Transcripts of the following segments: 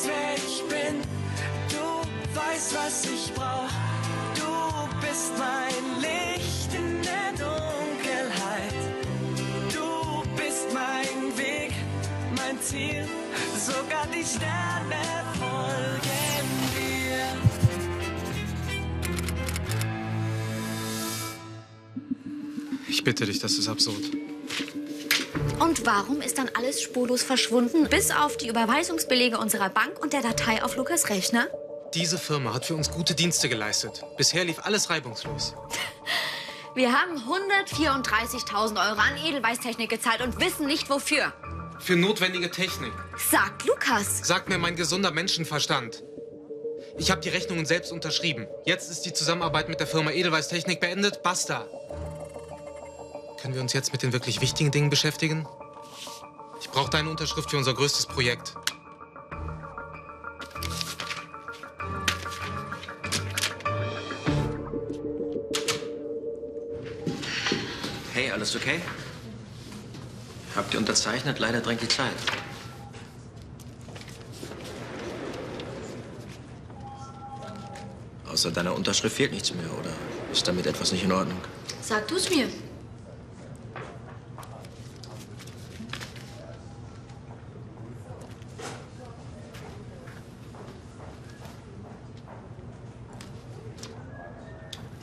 weißt, wer ich bin. Du weißt, was ich brauch. Du bist mein Licht in der Dunkelheit. Du bist mein Weg, mein Ziel. Sogar die Sterne folgen dir. Ich bitte dich, das ist absurd. Und warum ist dann alles spurlos verschwunden, bis auf die Überweisungsbelege unserer Bank und der Datei auf Lukas Rechner? Diese Firma hat für uns gute Dienste geleistet. Bisher lief alles reibungslos. Wir haben 134.000 Euro an Edelweißtechnik gezahlt und wissen nicht wofür. Für notwendige Technik. Sagt Lukas. Sagt mir mein gesunder Menschenverstand. Ich habe die Rechnungen selbst unterschrieben. Jetzt ist die Zusammenarbeit mit der Firma Edelweiß Technik beendet. Basta. Können wir uns jetzt mit den wirklich wichtigen Dingen beschäftigen? Ich brauche deine Unterschrift für unser größtes Projekt. Hey, alles okay? Habt ihr unterzeichnet? Leider drängt die Zeit. Außer deiner Unterschrift fehlt nichts mehr, oder ist damit etwas nicht in Ordnung? Sag du's mir.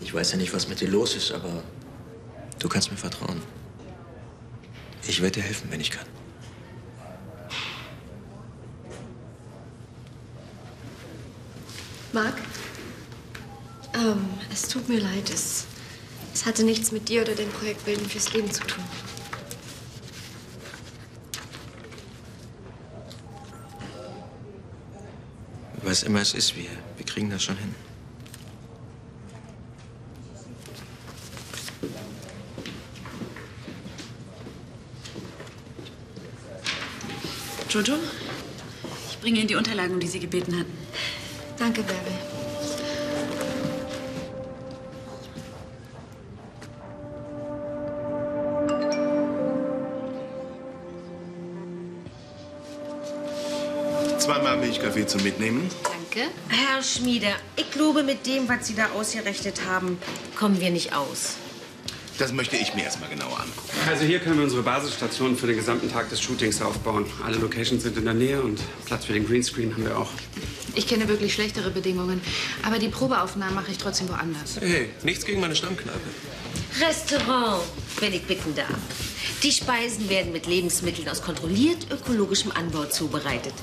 Ich weiß ja nicht, was mit dir los ist, aber du kannst mir vertrauen. Ich werde dir helfen, wenn ich kann. Marc? Ähm, es tut mir leid. Es, es hatte nichts mit dir oder dem Projekt Bilden fürs Leben zu tun. Was immer es ist, wir, wir kriegen das schon hin. Jojo, ich bringe Ihnen die Unterlagen, um die Sie gebeten hatten. Danke, Bärbel. Zweimal Milchkaffee zum Mitnehmen. Danke. Herr Schmieder, ich glaube, mit dem, was Sie da ausgerechnet haben, kommen wir nicht aus. Das möchte ich mir erst mal genauer angucken. Also hier können wir unsere Basisstation für den gesamten Tag des Shootings aufbauen. Alle Locations sind in der Nähe und Platz für den Greenscreen haben wir auch. Ich kenne wirklich schlechtere Bedingungen. Aber die Probeaufnahmen mache ich trotzdem woanders. Hey, nichts gegen meine Stammkneipe. Restaurant, wenn ich bitten darf. Die Speisen werden mit Lebensmitteln aus kontrolliert ökologischem Anbau zubereitet.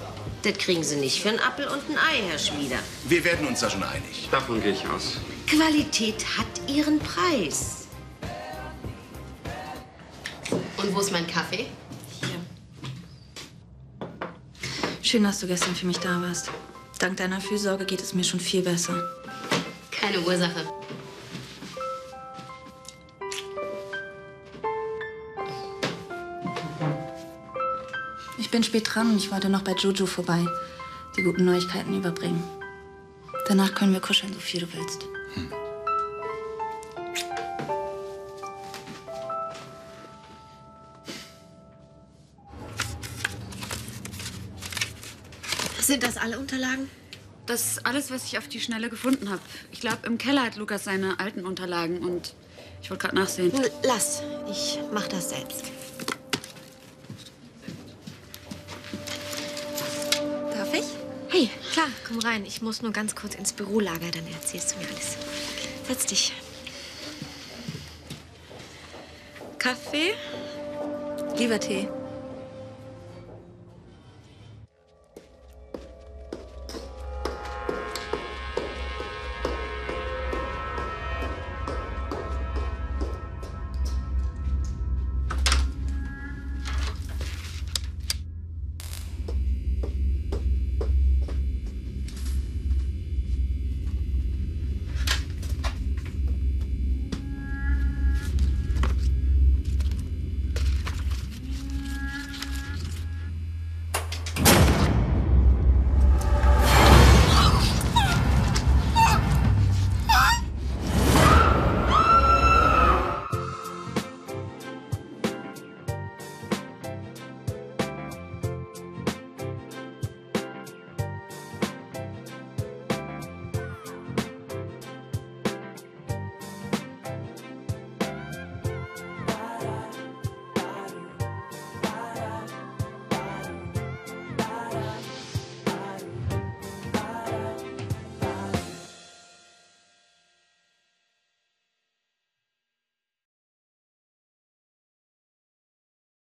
Das kriegen Sie nicht für einen Appel und ein Ei, Herr Schmieder. Wir werden uns da schon einig. Davon gehe ich aus. Qualität hat ihren Preis. Und wo ist mein Kaffee? Schön, dass du gestern für mich da warst. Dank deiner Fürsorge geht es mir schon viel besser. Keine Ursache. Ich bin spät dran und ich wollte noch bei Jojo vorbei, die guten Neuigkeiten überbringen. Danach können wir kuscheln, so viel du willst. Sind das alle Unterlagen? Das ist alles, was ich auf die Schnelle gefunden habe. Ich glaube, im Keller hat Lukas seine alten Unterlagen und ich wollte gerade nachsehen. L- Lass, ich mach das selbst. Darf ich? Hey, klar, komm rein. Ich muss nur ganz kurz ins Bürolager, dann erzählst du mir alles. Setz dich. Kaffee? Lieber Tee.